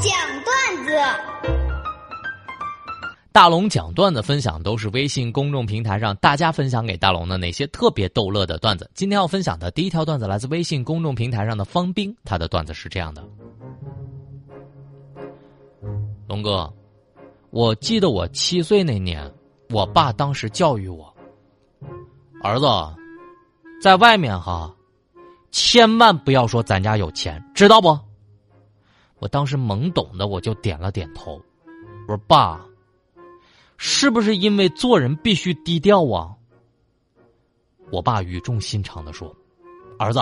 讲段子。大龙讲段子分享都是微信公众平台上大家分享给大龙的那些特别逗乐的段子。今天要分享的第一条段子来自微信公众平台上的方冰，他的段子是这样的：龙哥，我记得我七岁那年，我爸当时教育我，儿子，在外面哈，千万不要说咱家有钱，知道不？我当时懵懂的我就点了点头，我说爸。是不是因为做人必须低调啊？我爸语重心长的说：“儿子，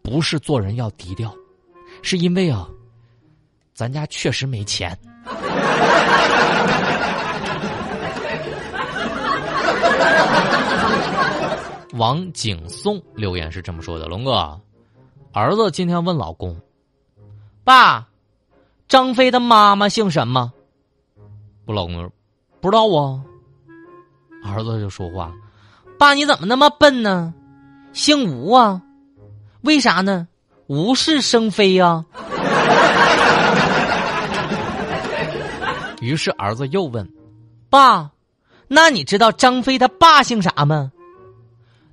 不是做人要低调，是因为啊，咱家确实没钱。”王景松留言是这么说的：“龙哥，儿子今天问老公，爸，张飞的妈妈姓什么？我老公说。”不知道啊，儿子就说话：“爸，你怎么那么笨呢？姓吴啊？为啥呢？无事生非呀。”于是儿子又问：“爸，那你知道张飞他爸姓啥吗？”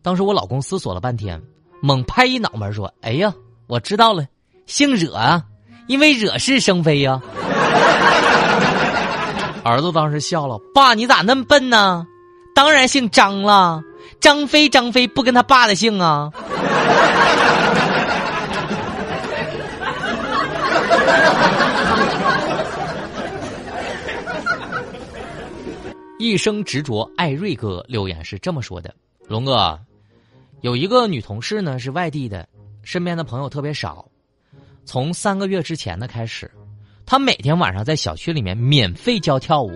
当时我老公思索了半天，猛拍一脑门说：“哎呀，我知道了，姓惹啊，因为惹是生非呀。”儿子当时笑了：“爸，你咋那么笨呢？当然姓张了，张飞，张飞不跟他爸的姓啊。一生执着，爱瑞哥留言是这么说的：“龙哥，有一个女同事呢，是外地的，身边的朋友特别少。从三个月之前的开始。”他每天晚上在小区里面免费教跳舞，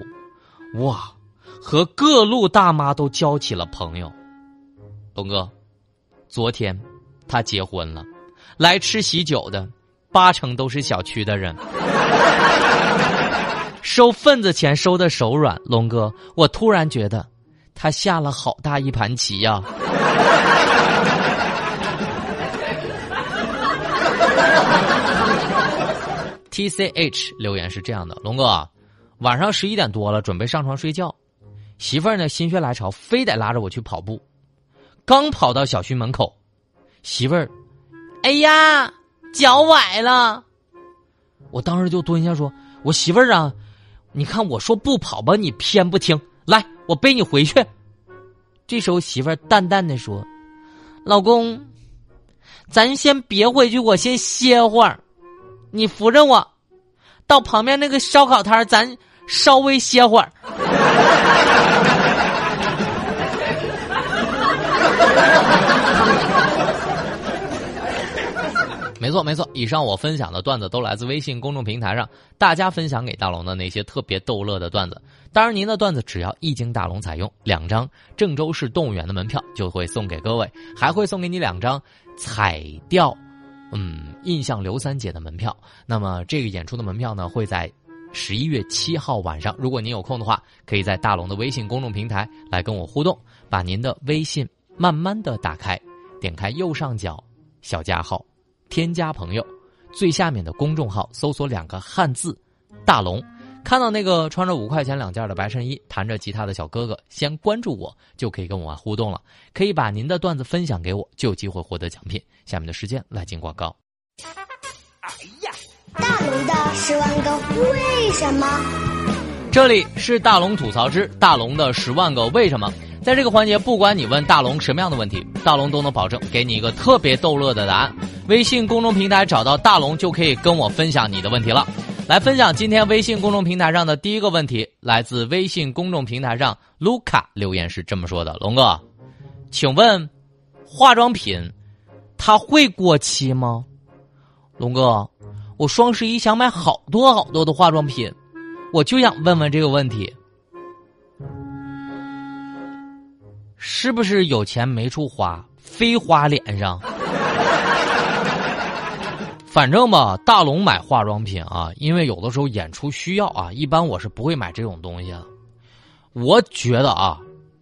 哇，和各路大妈都交起了朋友。龙哥，昨天他结婚了，来吃喜酒的八成都是小区的人，收份子钱收的手软。龙哥，我突然觉得他下了好大一盘棋呀。T C H 留言是这样的：龙哥，晚上十一点多了，准备上床睡觉，媳妇儿呢心血来潮，非得拉着我去跑步。刚跑到小区门口，媳妇儿，哎呀，脚崴了。我当时就蹲下说：“我媳妇儿啊，你看我说不跑吧，你偏不听，来，我背你回去。”这时候媳妇儿淡淡的说：“老公，咱先别回去，我先歇会儿。”你扶着我，到旁边那个烧烤摊咱稍微歇会儿。没错，没错。以上我分享的段子都来自微信公众平台上大家分享给大龙的那些特别逗乐的段子。当然，您的段子只要一经大龙采用，两张郑州市动物园的门票就会送给各位，还会送给你两张彩钓。嗯，印象刘三姐的门票。那么这个演出的门票呢，会在十一月七号晚上。如果您有空的话，可以在大龙的微信公众平台来跟我互动。把您的微信慢慢的打开，点开右上角小加号，添加朋友，最下面的公众号搜索两个汉字“大龙”。看到那个穿着五块钱两件的白衬衣、弹着吉他的小哥哥，先关注我，就可以跟我互动了。可以把您的段子分享给我，就有机会获得奖品。下面的时间来进广告。哎呀，大龙的十万个为什么？这里是大龙吐槽之大龙的十万个为什么。在这个环节，不管你问大龙什么样的问题，大龙都能保证给你一个特别逗乐的答案。微信公众平台找到大龙，就可以跟我分享你的问题了。来分享今天微信公众平台上的第一个问题，来自微信公众平台上卢卡留言是这么说的：“龙哥，请问化妆品它会过期吗？”龙哥，我双十一想买好多好多的化妆品，我就想问问这个问题，是不是有钱没处花，非花脸上？反正吧，大龙买化妆品啊，因为有的时候演出需要啊，一般我是不会买这种东西的。我觉得啊，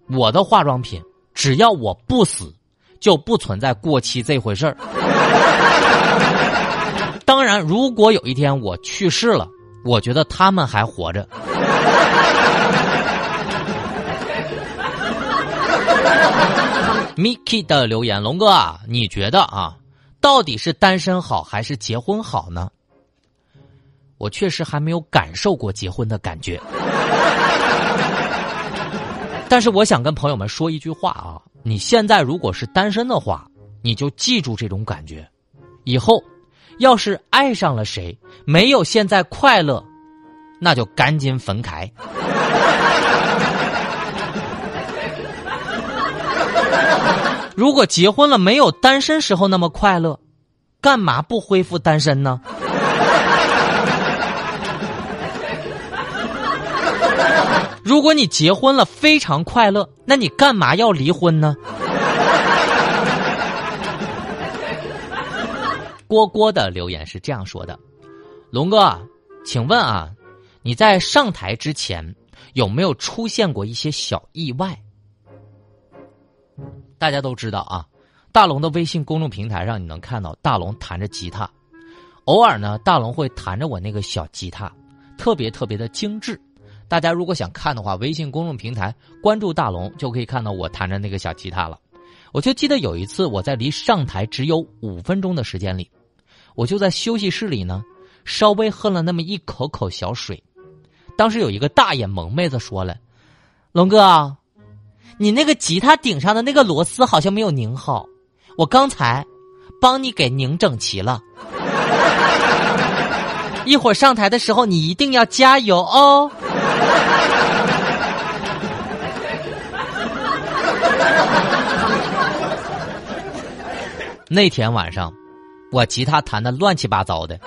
我的化妆品只要我不死，就不存在过期这回事儿。当然，如果有一天我去世了，我觉得他们还活着。Miki 的留言，龙哥啊，你觉得啊，到底是单身好还是结婚好呢？我确实还没有感受过结婚的感觉，但是我想跟朋友们说一句话啊，你现在如果是单身的话，你就记住这种感觉，以后要是爱上了谁，没有现在快乐，那就赶紧分开。如果结婚了没有单身时候那么快乐，干嘛不恢复单身呢？如果你结婚了非常快乐，那你干嘛要离婚呢？郭郭的留言是这样说的：“龙哥，请问啊，你在上台之前有没有出现过一些小意外？”大家都知道啊，大龙的微信公众平台上，你能看到大龙弹着吉他，偶尔呢，大龙会弹着我那个小吉他，特别特别的精致。大家如果想看的话，微信公众平台关注大龙，就可以看到我弹着那个小吉他了。我就记得有一次，我在离上台只有五分钟的时间里，我就在休息室里呢，稍微喝了那么一口口小水。当时有一个大眼萌妹子说了：“龙哥。”你那个吉他顶上的那个螺丝好像没有拧好，我刚才帮你给拧整齐了。一会儿上台的时候你一定要加油哦。那天晚上，我吉他弹的乱七八糟的，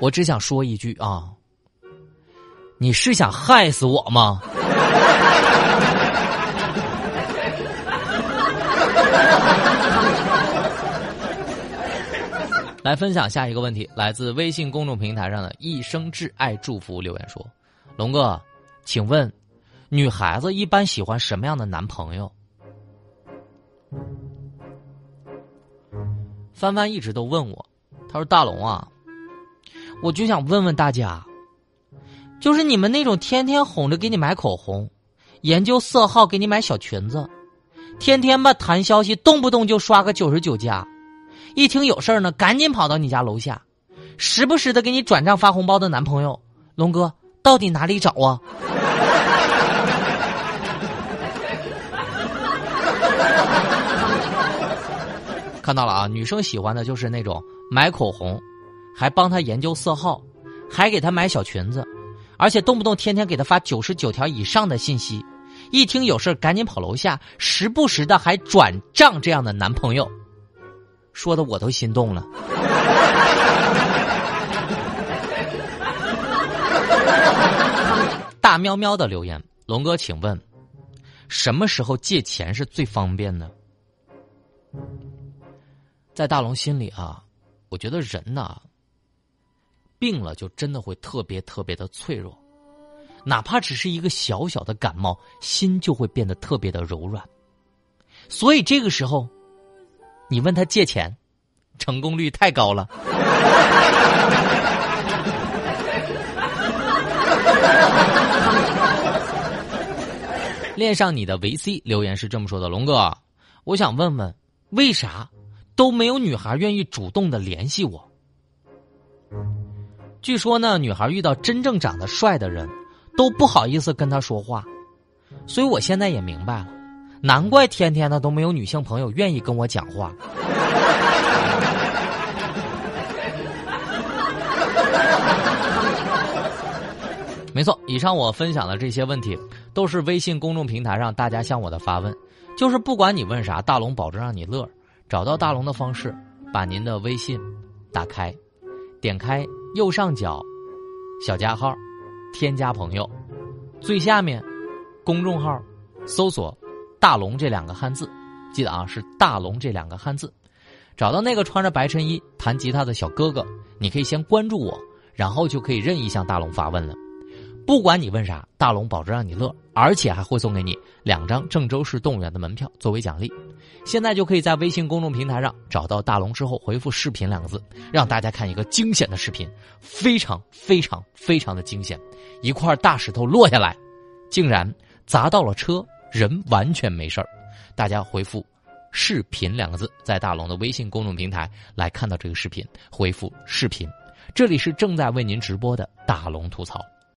我只想说一句啊。你是想害死我吗？来分享下一个问题，来自微信公众平台上的一生挚爱祝福留言说：“龙哥，请问，女孩子一般喜欢什么样的男朋友？”帆帆一直都问我，他说：“大龙啊，我就想问问大家。”就是你们那种天天哄着给你买口红，研究色号给你买小裙子，天天吧谈消息，动不动就刷个九十九加，一听有事儿呢，赶紧跑到你家楼下，时不时的给你转账发红包的男朋友，龙哥到底哪里找啊？看到了啊，女生喜欢的就是那种买口红，还帮她研究色号，还给她买小裙子。而且动不动天天给他发九十九条以上的信息，一听有事赶紧跑楼下，时不时的还转账，这样的男朋友，说的我都心动了。大喵喵的留言，龙哥，请问，什么时候借钱是最方便的？在大龙心里啊，我觉得人呐。病了就真的会特别特别的脆弱，哪怕只是一个小小的感冒，心就会变得特别的柔软。所以这个时候，你问他借钱，成功率太高了。恋上你的维 C 留言是这么说的：龙哥，我想问问，为啥都没有女孩愿意主动的联系我？据说呢，女孩遇到真正长得帅的人，都不好意思跟他说话，所以我现在也明白了，难怪天天的都没有女性朋友愿意跟我讲话。没错，以上我分享的这些问题，都是微信公众平台上大家向我的发问，就是不管你问啥，大龙保证让你乐。找到大龙的方式，把您的微信打开，点开。右上角，小加号，添加朋友，最下面，公众号，搜索“大龙”这两个汉字，记得啊，是“大龙”这两个汉字。找到那个穿着白衬衣弹吉他的小哥哥，你可以先关注我，然后就可以任意向大龙发问了。不管你问啥，大龙保证让你乐，而且还会送给你两张郑州市动物园的门票作为奖励。现在就可以在微信公众平台上找到大龙之后回复“视频”两个字，让大家看一个惊险的视频，非常非常非常的惊险，一块大石头落下来，竟然砸到了车，人完全没事儿。大家回复“视频”两个字，在大龙的微信公众平台来看到这个视频，回复“视频”。这里是正在为您直播的大龙吐槽。